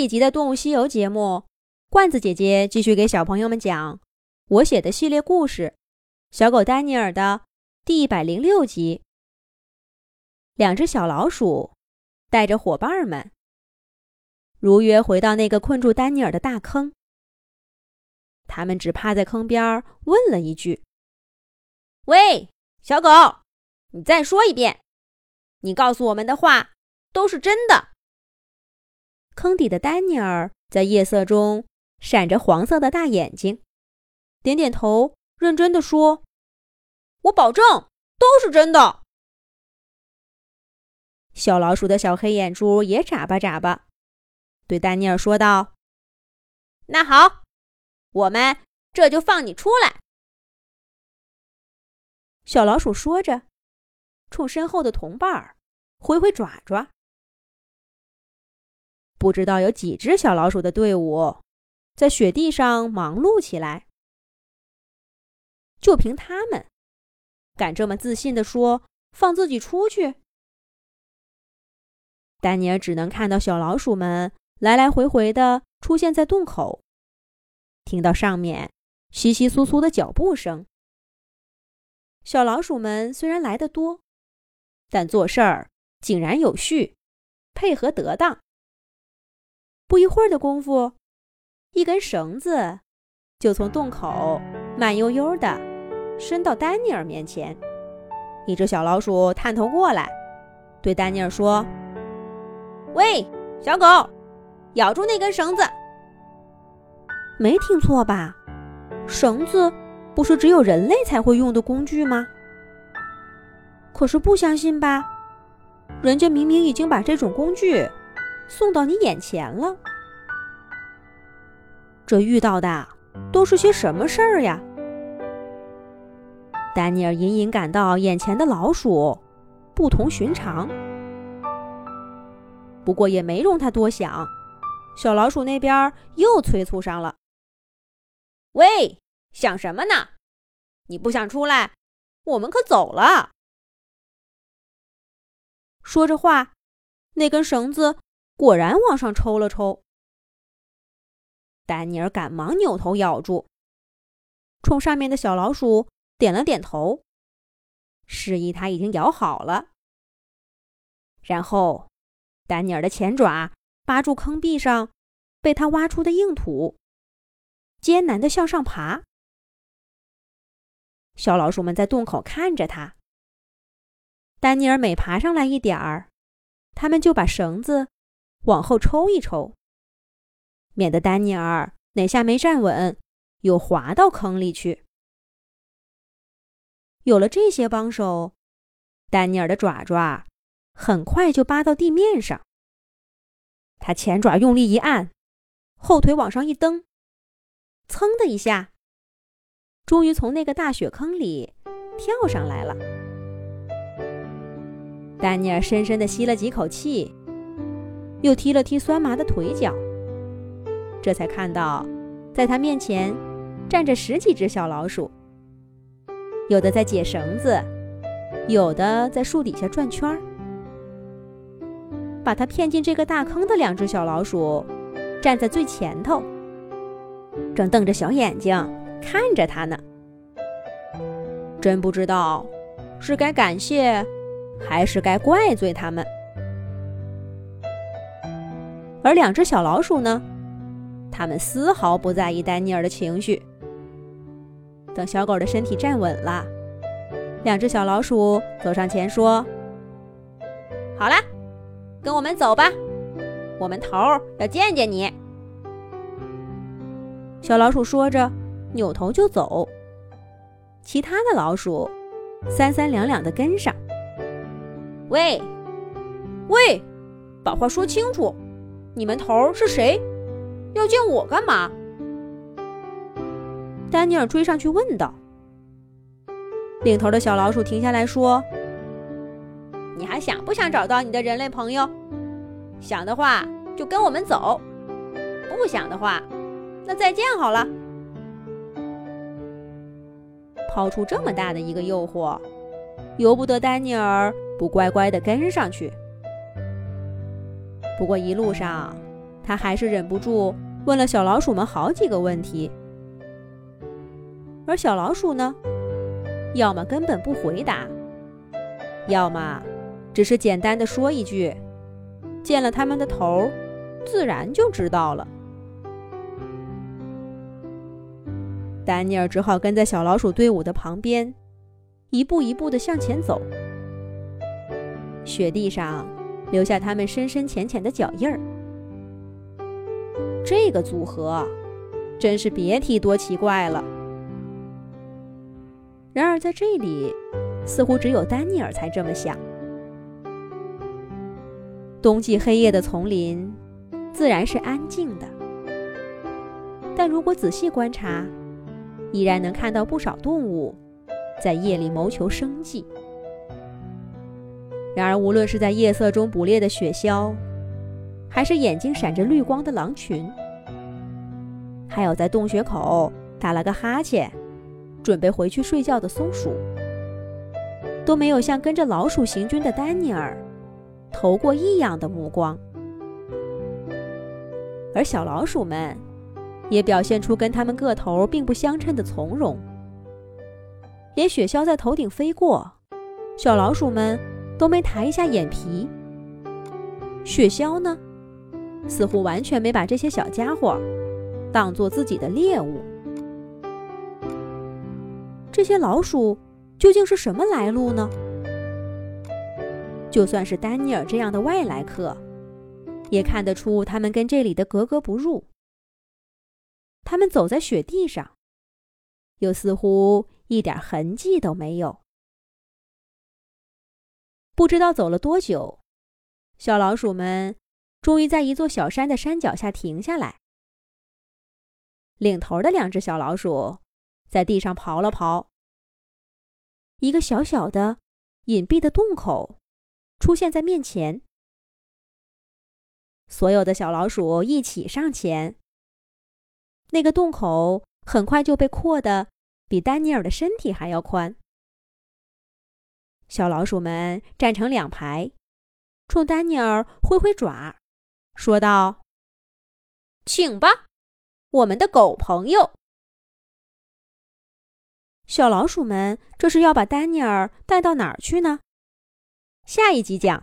一集的《动物西游》节目，罐子姐姐继续给小朋友们讲我写的系列故事《小狗丹尼尔》的第一百零六集。两只小老鼠带着伙伴们如约回到那个困住丹尼尔的大坑。他们只趴在坑边问了一句：“喂，小狗，你再说一遍，你告诉我们的话都是真的。”坑底的丹尼尔在夜色中闪着黄色的大眼睛，点点头，认真的说：“我保证都是真的。”小老鼠的小黑眼珠也眨巴眨巴，对丹尼尔说道：“那好，我们这就放你出来。”小老鼠说着，冲身后的同伴儿挥挥爪爪。不知道有几只小老鼠的队伍，在雪地上忙碌起来。就凭他们，敢这么自信地说放自己出去？丹尼尔只能看到小老鼠们来来回回的出现在洞口，听到上面窸窸窣窣的脚步声。小老鼠们虽然来得多，但做事儿井然有序，配合得当。不一会儿的功夫，一根绳子就从洞口慢悠悠的伸到丹尼尔面前。一只小老鼠探头过来，对丹尼尔说：“喂，小狗，咬住那根绳子！没听错吧？绳子不是只有人类才会用的工具吗？可是不相信吧？人家明明已经把这种工具……”送到你眼前了，这遇到的都是些什么事儿呀？丹尼尔隐隐感到眼前的老鼠不同寻常，不过也没容他多想。小老鼠那边又催促上了：“喂，想什么呢？你不想出来，我们可走了。”说着话，那根绳子。果然往上抽了抽，丹尼尔赶忙扭头咬住，冲上面的小老鼠点了点头，示意他已经咬好了。然后，丹尼尔的前爪扒住坑壁上被他挖出的硬土，艰难的向上爬。小老鼠们在洞口看着他。丹尼尔每爬上来一点儿，他们就把绳子。往后抽一抽，免得丹尼尔哪下没站稳，又滑到坑里去。有了这些帮手，丹尼尔的爪爪很快就扒到地面上。他前爪用力一按，后腿往上一蹬，噌的一下，终于从那个大雪坑里跳上来了。丹尼尔深深的吸了几口气。又踢了踢酸麻的腿脚，这才看到，在他面前站着十几只小老鼠，有的在解绳子，有的在树底下转圈儿。把他骗进这个大坑的两只小老鼠，站在最前头，正瞪着小眼睛看着他呢。真不知道是该感谢，还是该怪罪他们。而两只小老鼠呢？它们丝毫不在意丹尼尔的情绪。等小狗的身体站稳了，两只小老鼠走上前说：“好了，跟我们走吧，我们头要见见你。”小老鼠说着，扭头就走。其他的老鼠三三两两的跟上。喂，喂，把话说清楚。你们头是谁？要见我干嘛？丹尼尔追上去问道。领头的小老鼠停下来说：“你还想不想找到你的人类朋友？想的话就跟我们走；不想的话，那再见好了。”抛出这么大的一个诱惑，由不得丹尼尔不乖乖的跟上去。不过一路上，他还是忍不住问了小老鼠们好几个问题。而小老鼠呢，要么根本不回答，要么只是简单的说一句：“见了他们的头，自然就知道了。”丹尼尔只好跟在小老鼠队伍的旁边，一步一步的向前走。雪地上留下他们深深浅浅的脚印儿。这个组合，真是别提多奇怪了。然而在这里，似乎只有丹尼尔才这么想。冬季黑夜的丛林，自然是安静的，但如果仔细观察，依然能看到不少动物在夜里谋求生计。然而，无论是在夜色中捕猎的雪橇，还是眼睛闪着绿光的狼群，还有在洞穴口打了个哈欠，准备回去睡觉的松鼠，都没有像跟着老鼠行军的丹尼尔投过异样的目光。而小老鼠们也表现出跟他们个头并不相称的从容，连雪橇在头顶飞过，小老鼠们。都没抬一下眼皮。雪橇呢，似乎完全没把这些小家伙当做自己的猎物。这些老鼠究竟是什么来路呢？就算是丹尼尔这样的外来客，也看得出他们跟这里的格格不入。他们走在雪地上，又似乎一点痕迹都没有。不知道走了多久，小老鼠们终于在一座小山的山脚下停下来。领头的两只小老鼠在地上刨了刨，一个小小的、隐蔽的洞口出现在面前。所有的小老鼠一起上前，那个洞口很快就被扩得比丹尼尔的身体还要宽。小老鼠们站成两排，冲丹尼尔挥挥爪，说道：“请吧，我们的狗朋友。”小老鼠们这是要把丹尼尔带到哪儿去呢？下一集讲。